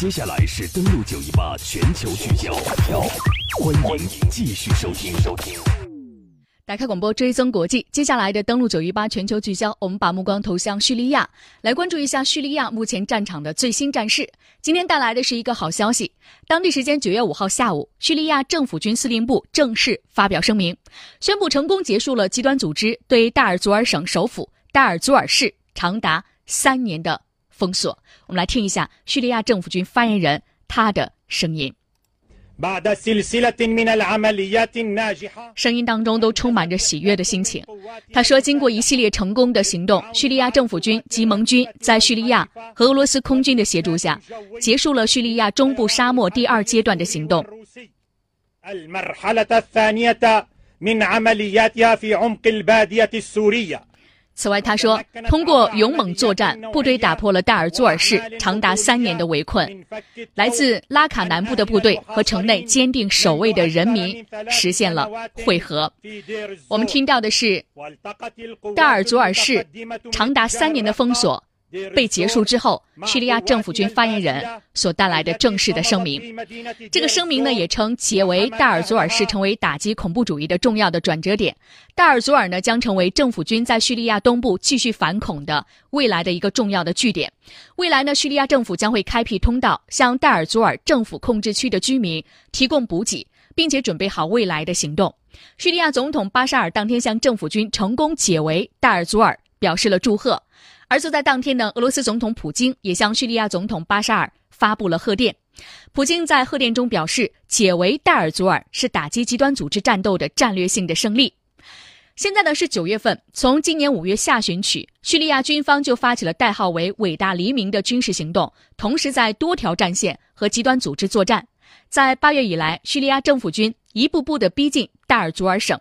接下来是登录九一八全球聚焦，欢迎继续收听收听。打开广播，追踪国际。接下来的登陆九一八全球聚焦，我们把目光投向叙利亚，来关注一下叙利亚目前战场的最新战事。今天带来的是一个好消息，当地时间九月五号下午，叙利亚政府军司令部正式发表声明，宣布成功结束了极端组织对大尔祖尔省首府大尔祖尔市长达三年的。封锁。我们来听一下叙利亚政府军发言人他的声音。声音当中都充满着喜悦的心情。他说：“经过一系列成功的行动，叙利亚政府军及盟军在叙利亚和俄罗斯空军的协助下，结束了叙利亚中部沙漠第二阶段的行动。”此外，他说，通过勇猛作战，部队打破了戴尔祖尔市长达三年的围困。来自拉卡南部的部队和城内坚定守卫的人民实现了会合。我们听到的是戴尔祖尔市长达三年的封锁。被结束之后，叙利亚政府军发言人所带来的正式的声明。这个声明呢，也称解围戴尔祖尔市成为打击恐怖主义的重要的转折点。戴尔祖尔呢，将成为政府军在叙利亚东部继续反恐的未来的一个重要的据点。未来呢，叙利亚政府将会开辟通道，向戴尔祖尔政府控制区的居民提供补给，并且准备好未来的行动。叙利亚总统巴沙尔当天向政府军成功解围戴尔祖尔表示了祝贺。而就在当天呢，俄罗斯总统普京也向叙利亚总统巴沙尔发布了贺电。普京在贺电中表示，解围代尔祖尔是打击极端组织战斗的战略性的胜利。现在呢是九月份，从今年五月下旬起，叙利亚军方就发起了代号为“伟大黎明”的军事行动，同时在多条战线和极端组织作战。在八月以来，叙利亚政府军一步步的逼近代尔祖尔省。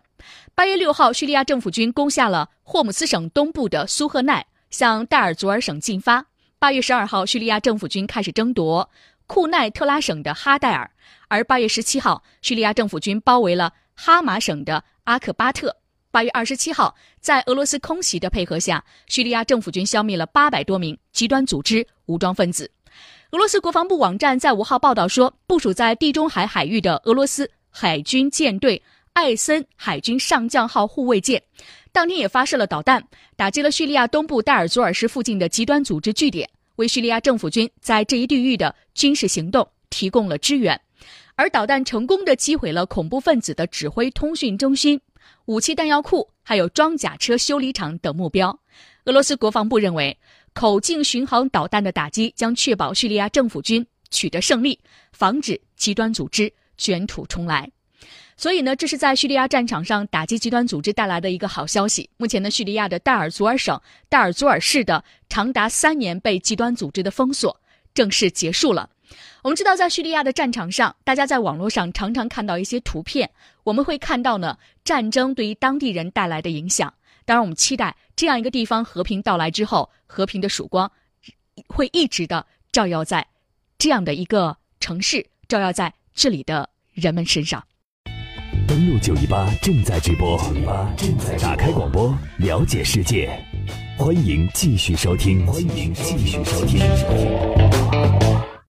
八月六号，叙利亚政府军攻下了霍姆斯省东部的苏赫奈。向代尔祖尔省进发。八月十二号，叙利亚政府军开始争夺库奈特拉省的哈代尔，而八月十七号，叙利亚政府军包围了哈马省的阿克巴特。八月二十七号，在俄罗斯空袭的配合下，叙利亚政府军消灭了八百多名极端组织武装分子。俄罗斯国防部网站在五号报道说，部署在地中海海域的俄罗斯海军舰队艾森海军上将号护卫舰。当天也发射了导弹，打击了叙利亚东部代尔祖尔市附近的极端组织据点，为叙利亚政府军在这一地域的军事行动提供了支援。而导弹成功的击毁了恐怖分子的指挥通讯中心、武器弹药库，还有装甲车修理厂等目标。俄罗斯国防部认为，口径巡航导弹的打击将确保叙利亚政府军取得胜利，防止极端组织卷土重来。所以呢，这是在叙利亚战场上打击极端组织带来的一个好消息。目前呢，叙利亚的代尔祖尔省代尔祖尔市的长达三年被极端组织的封锁正式结束了。我们知道，在叙利亚的战场上，大家在网络上常常看到一些图片，我们会看到呢，战争对于当地人带来的影响。当然，我们期待这样一个地方和平到来之后，和平的曙光会一直的照耀在这样的一个城市，照耀在这里的人们身上。登录九一八正在直播，打开广播，了解世界，欢迎继续收听，欢迎继续收听。